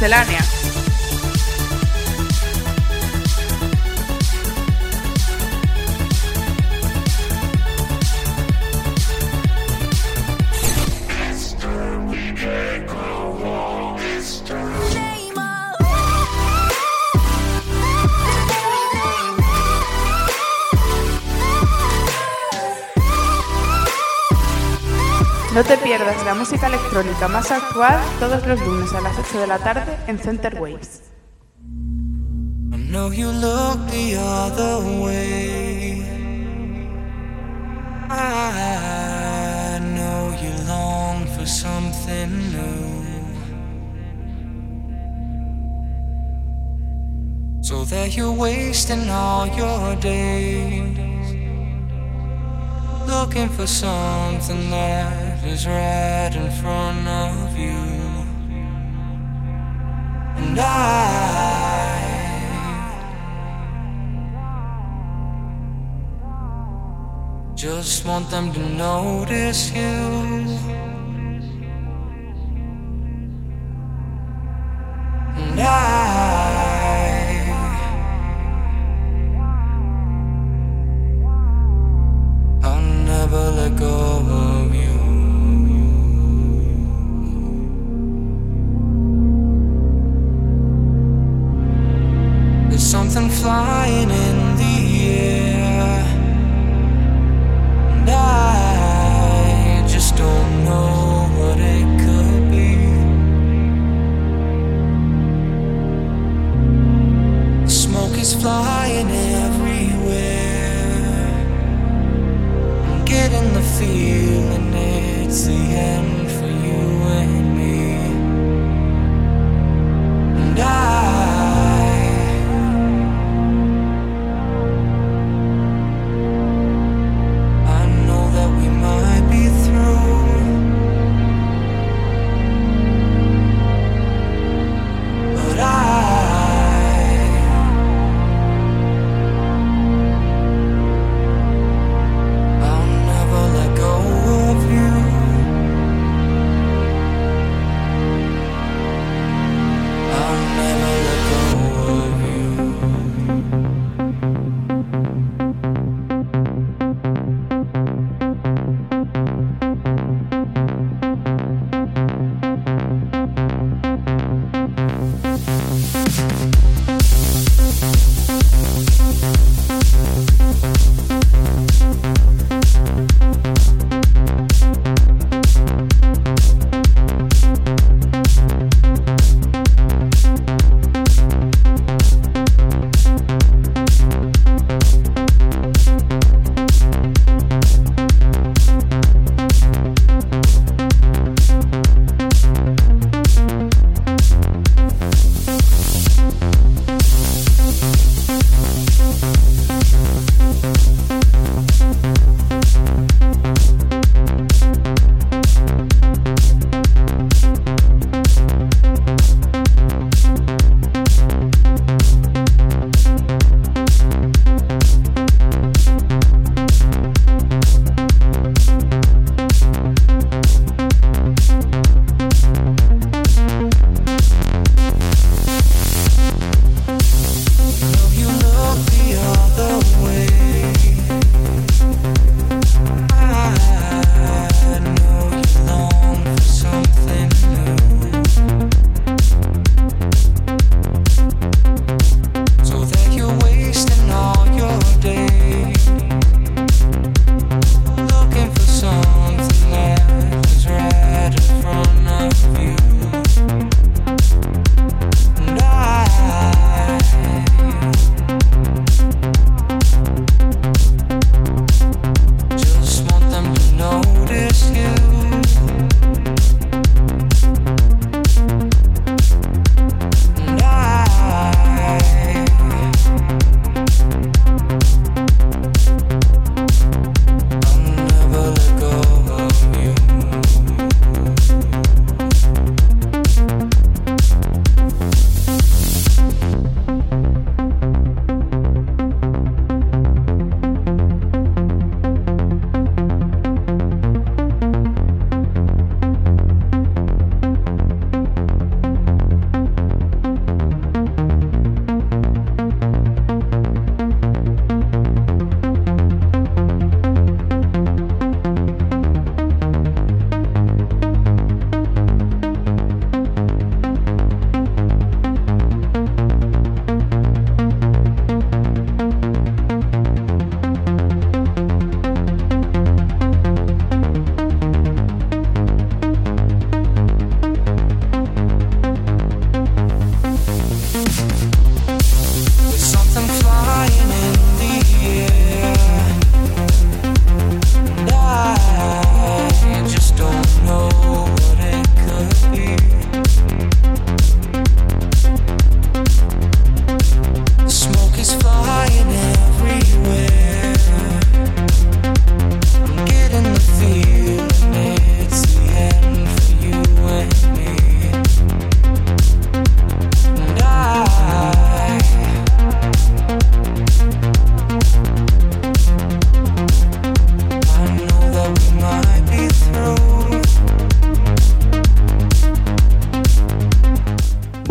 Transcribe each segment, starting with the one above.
Miscelánea. Pierdas la música electrónica más actual todos los lunes a las 8 de la tarde en Center Waves. I know you look the other way. I know you long for something new. So that you're wasting all your days looking for something that is right in front of you. And I just want them to notice you. And I I'll never let go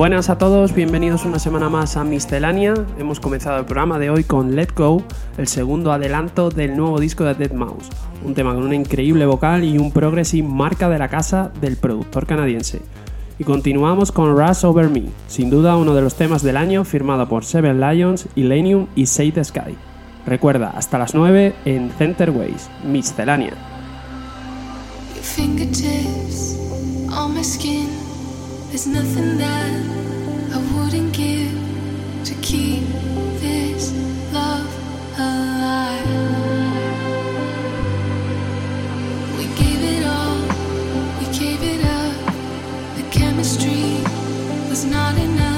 Buenas a todos, bienvenidos una semana más a Miscelánea. Hemos comenzado el programa de hoy con Let Go, el segundo adelanto del nuevo disco de Dead Mouse. Un tema con una increíble vocal y un progressive marca de la casa del productor canadiense. Y continuamos con Rush Over Me, sin duda uno de los temas del año firmado por Seven Lions, Illenium y Say the Sky. Recuerda, hasta las 9 en Center Ways, Miscelánea. Your. There's nothing that I wouldn't give to keep this love alive. We gave it all, we gave it up. The chemistry was not enough.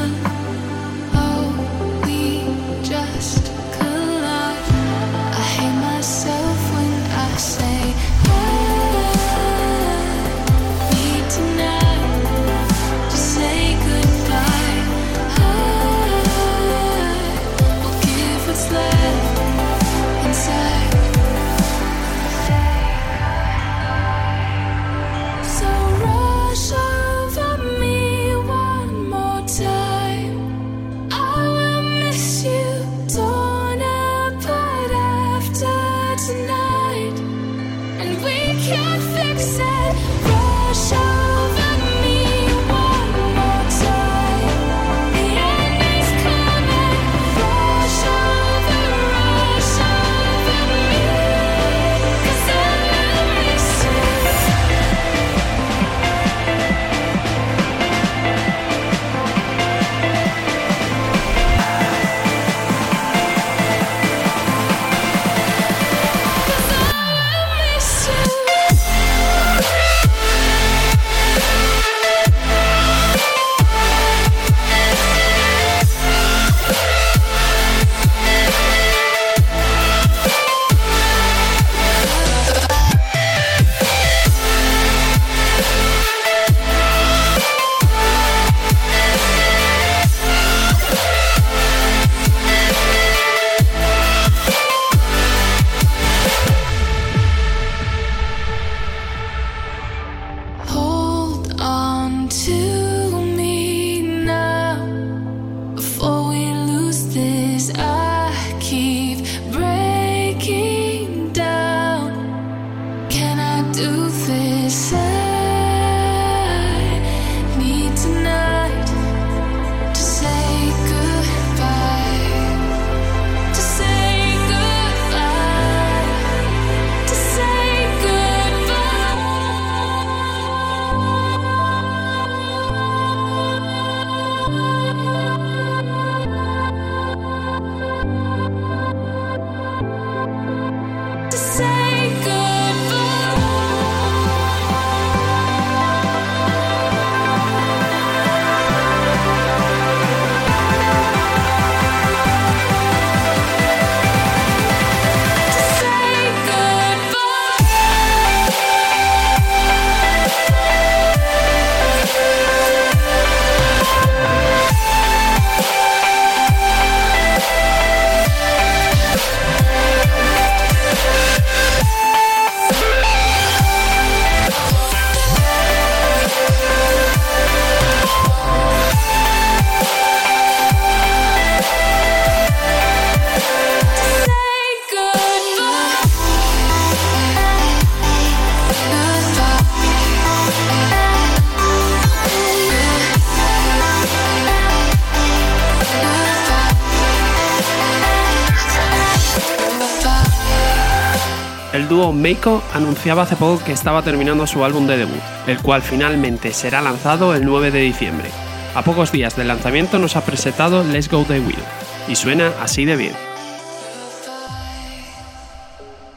Meiko anunciaba hace poco que estaba terminando su álbum de debut, el cual finalmente será lanzado el 9 de diciembre. A pocos días del lanzamiento nos ha presentado Let's Go The Wheel, y suena así de bien.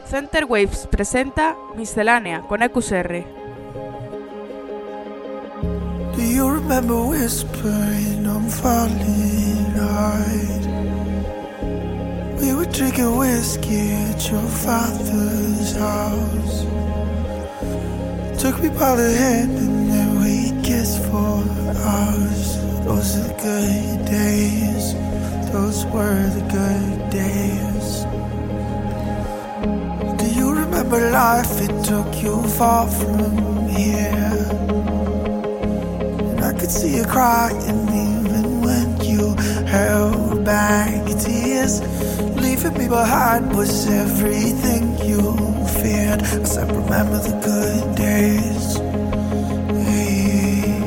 Center Waves presenta Miscelánea con E EQSR. Do you remember whispering I'm falling right? We were drinking whiskey at your father's house. Took me by the hand and then we kissed for hours. Those are the good days. Those were the good days. Do you remember life? It took you far from here. And I could see you crying even when you held back tears. Leaving me behind was everything you feared. I said, remember the good days. Hey,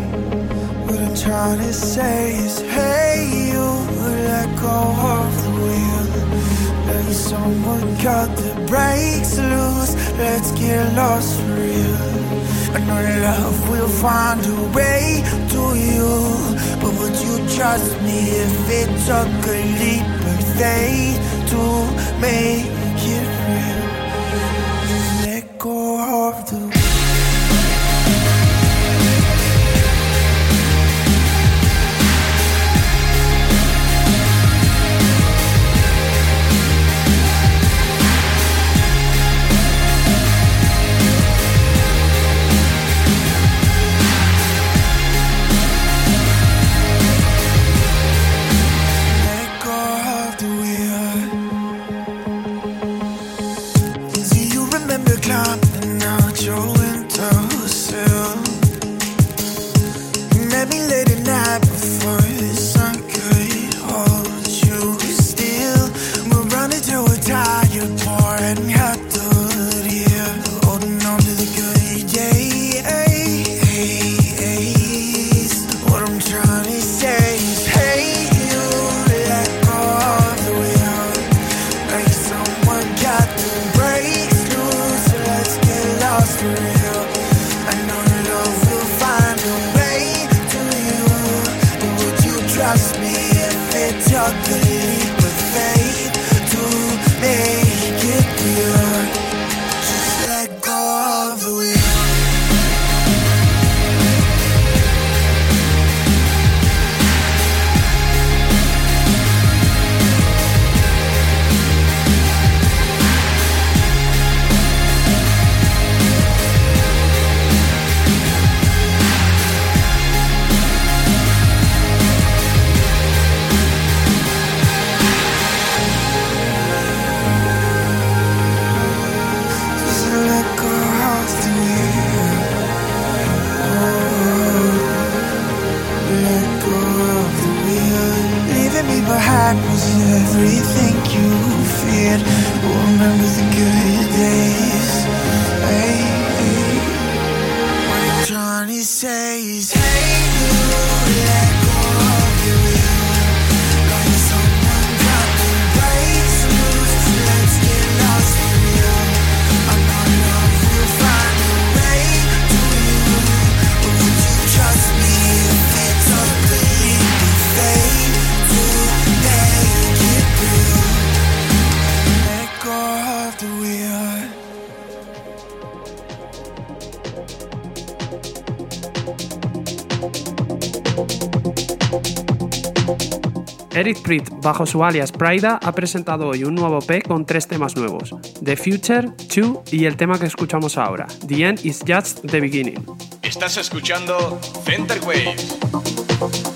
what I'm trying to say is, hey, you let go of the wheel. Let someone cut the brakes loose. Let's get lost for real. I know love will find a way to you. But would you trust me if it took a leap of faith too Eric Pritt, bajo su alias Prida, ha presentado hoy un nuevo P con tres temas nuevos: The Future, Two y el tema que escuchamos ahora, The End is Just the Beginning. Estás escuchando Center Waves.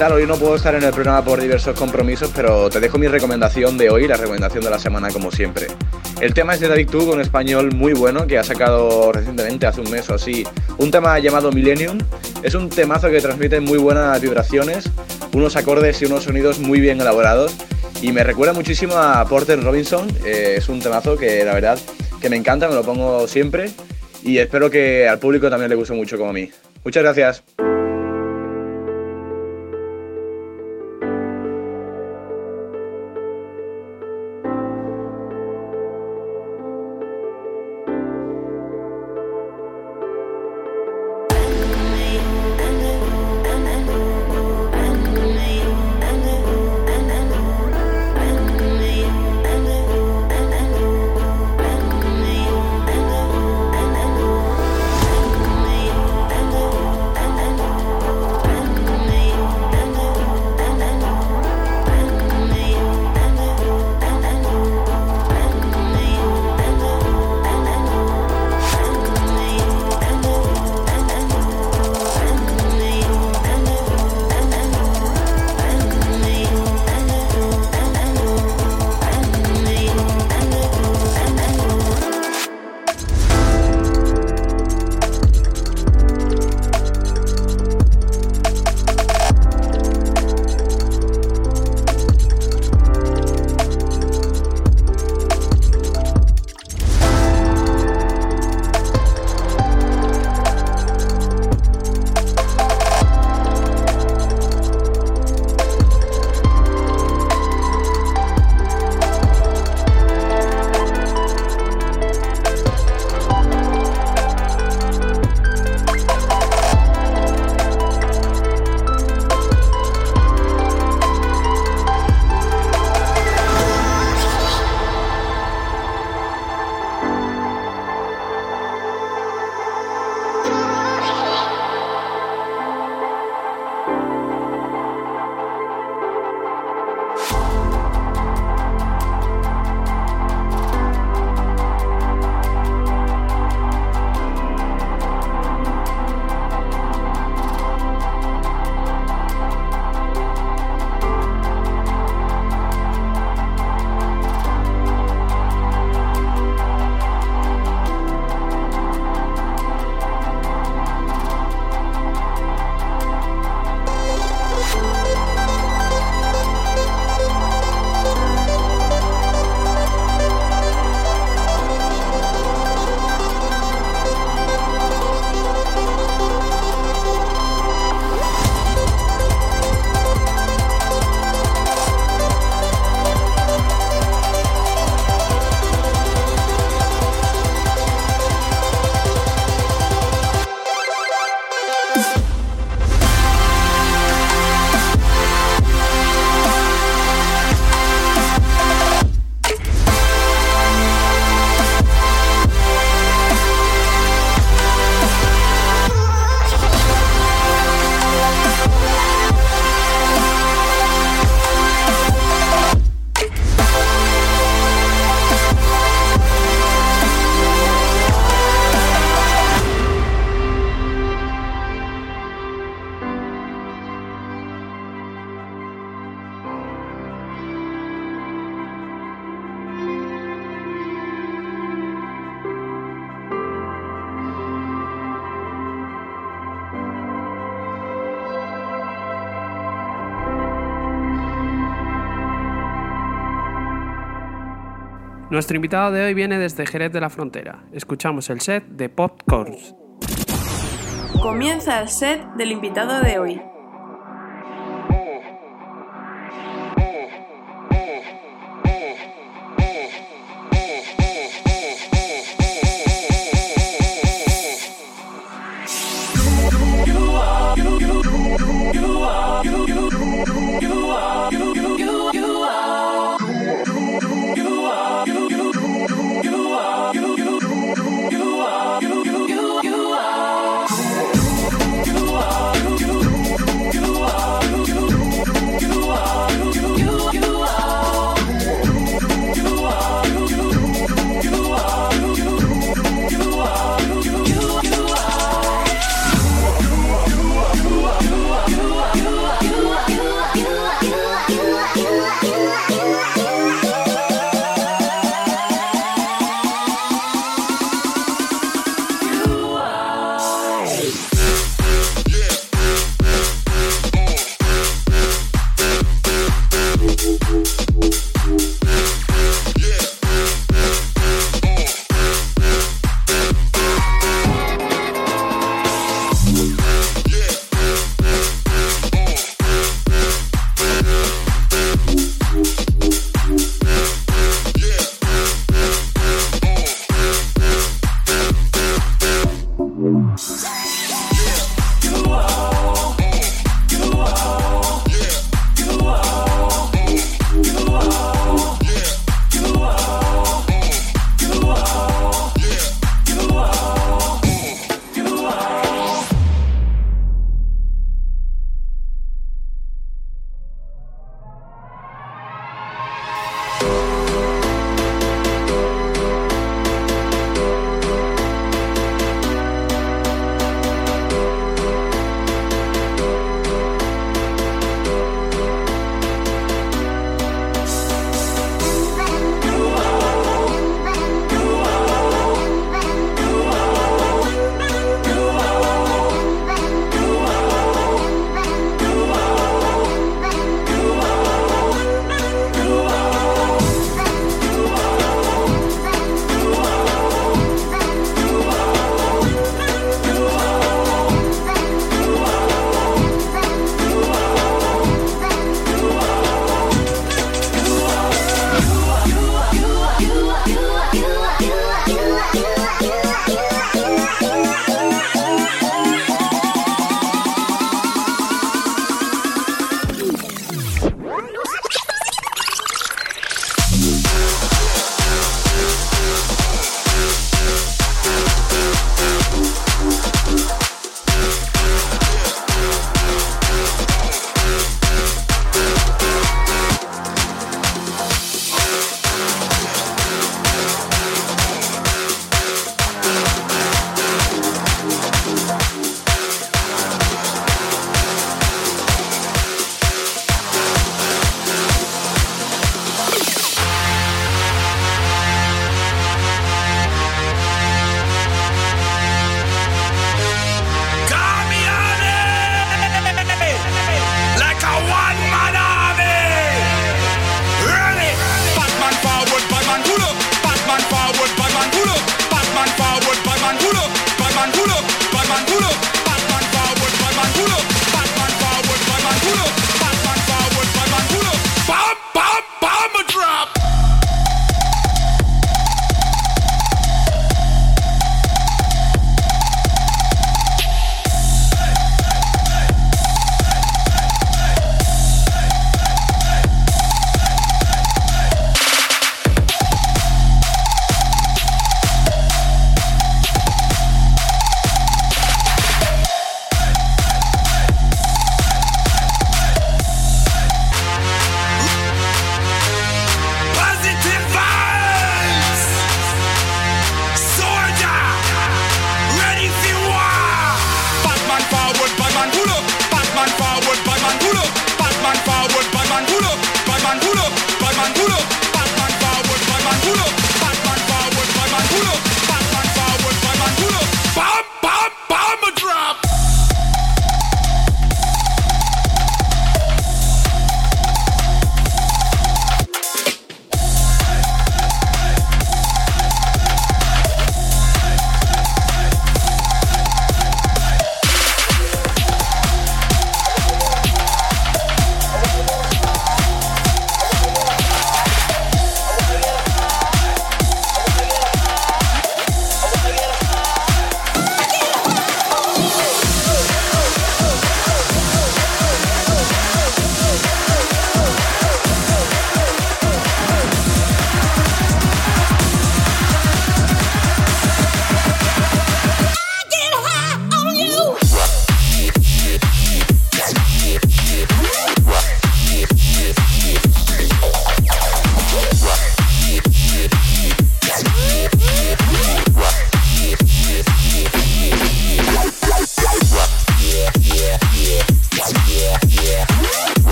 Tal? Hoy no puedo estar en el programa por diversos compromisos, pero te dejo mi recomendación de hoy, la recomendación de la semana como siempre. El tema es de David Tug, un español muy bueno que ha sacado recientemente, hace un mes o así, un tema llamado Millennium. Es un temazo que transmite muy buenas vibraciones, unos acordes y unos sonidos muy bien elaborados y me recuerda muchísimo a Porter Robinson. Eh, es un temazo que la verdad que me encanta, me lo pongo siempre y espero que al público también le guste mucho como a mí. Muchas gracias. Nuestro invitado de hoy viene desde Jerez de la Frontera. Escuchamos el set de Popcorns. Comienza el set del invitado de hoy.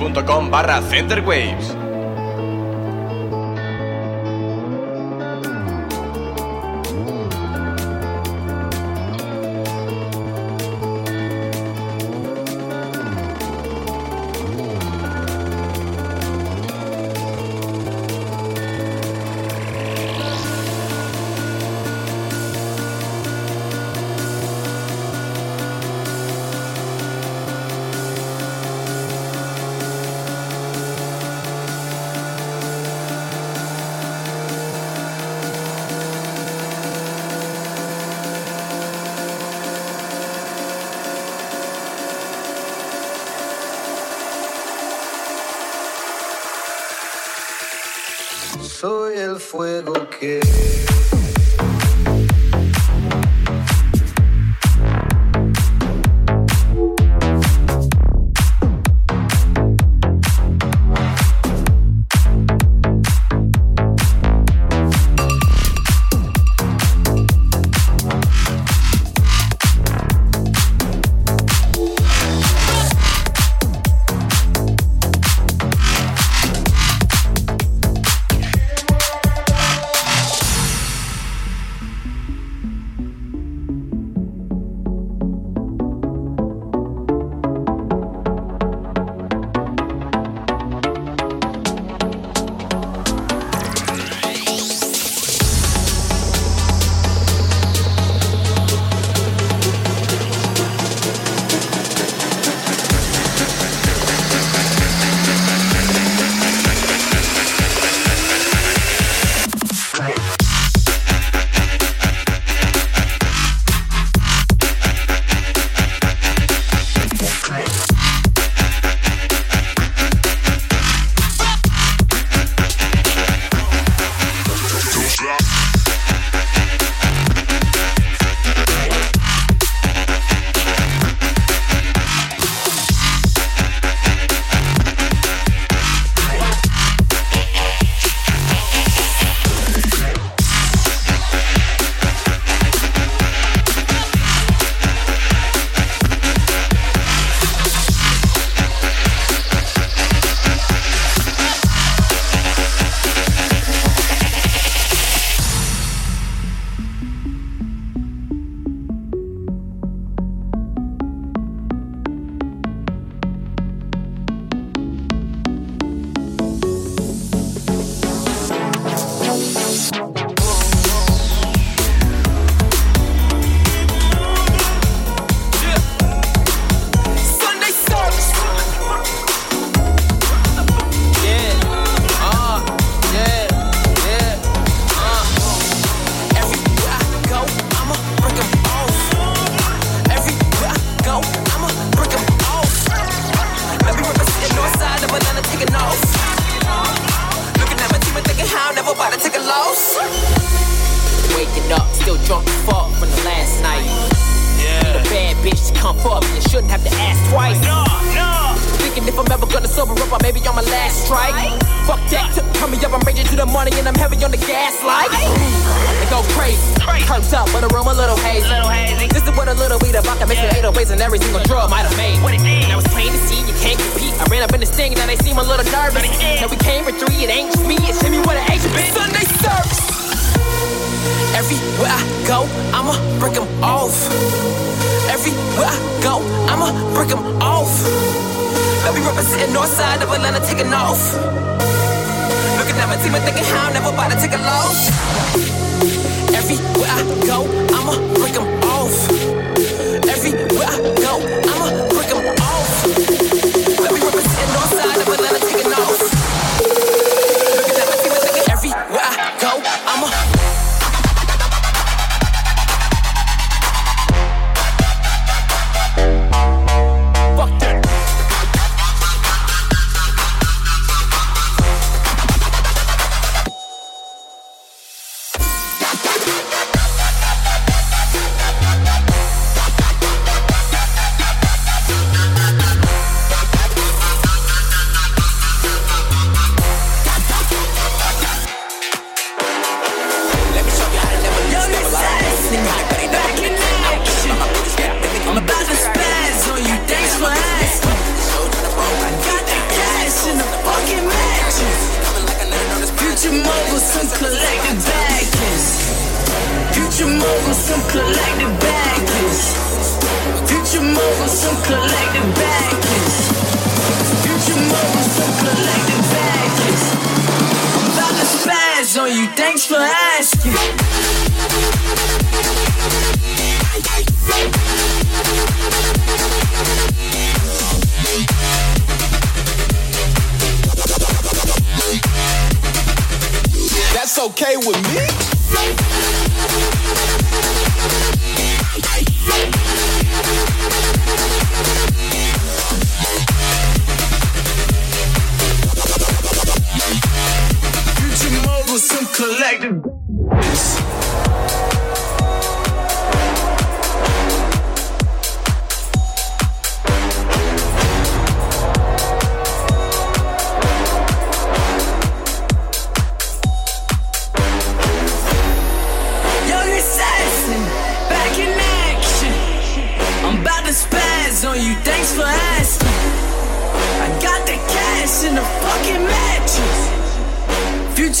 facebook.com barra centerwaves. Fuego que...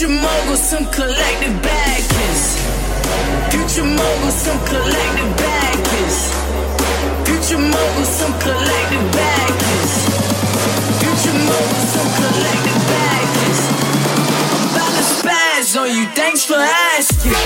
Future moguls, some collective backers. Future moguls, some collective backers. Future moguls, some collective backers. Future moguls, some collective backers. I'm about to spaz on you, thanks for asking.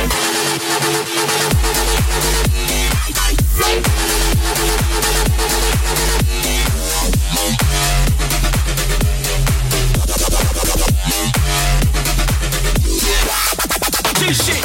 this shit.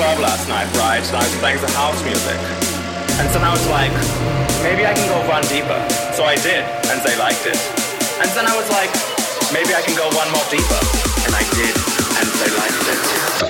Club last night, right? And I was playing the house music. And then I was like, maybe I can go one deeper. So I did, and they liked it. And then I was like, maybe I can go one more deeper. And I did, and they liked it.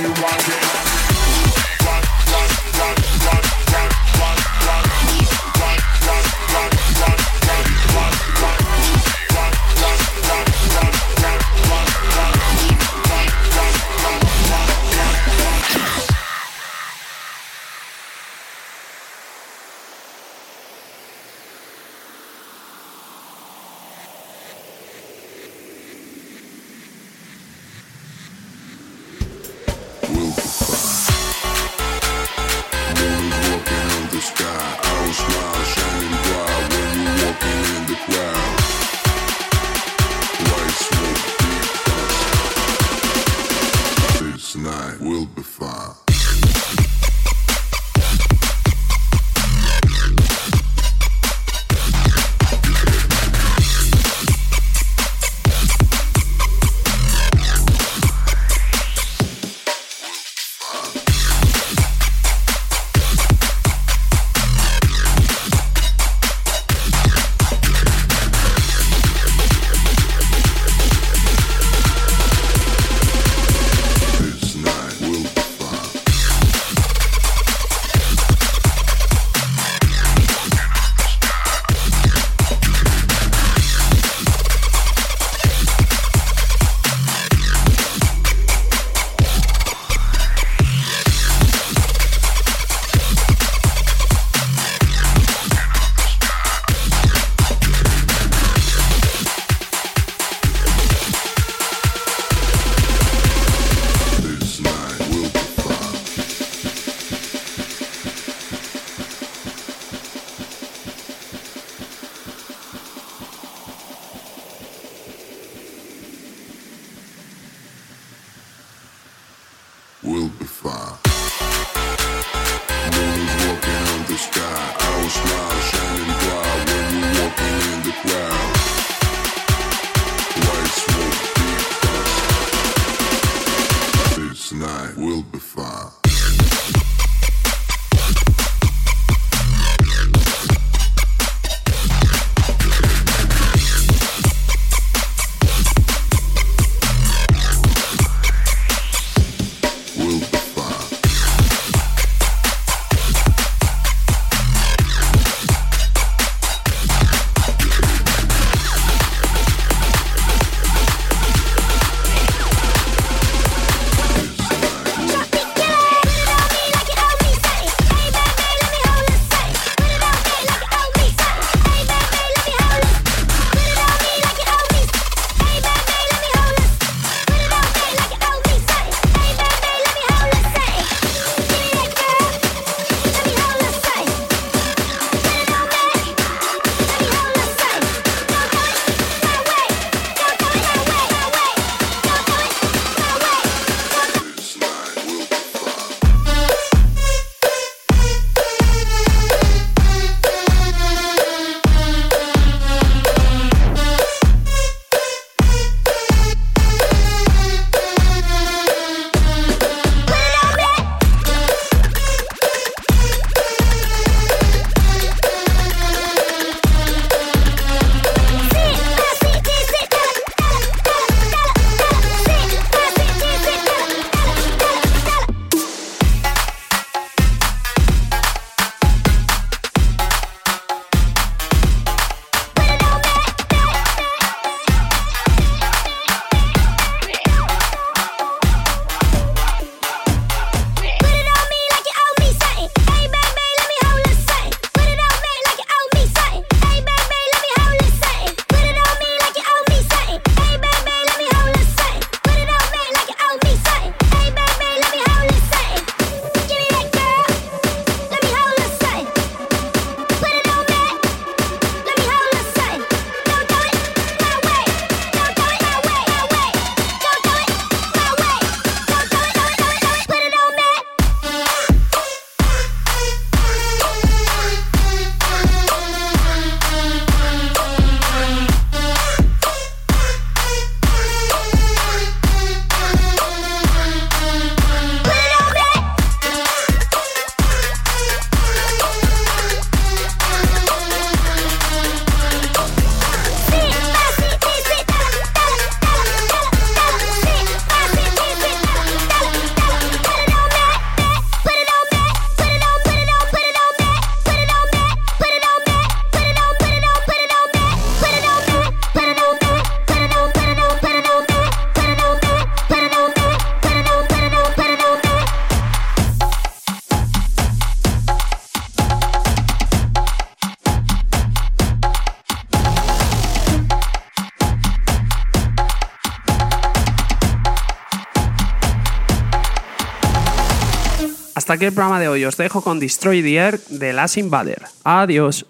you want it. Hasta aquí el programa de hoy. Os dejo con Destroy the Air de Last Invader. Adiós.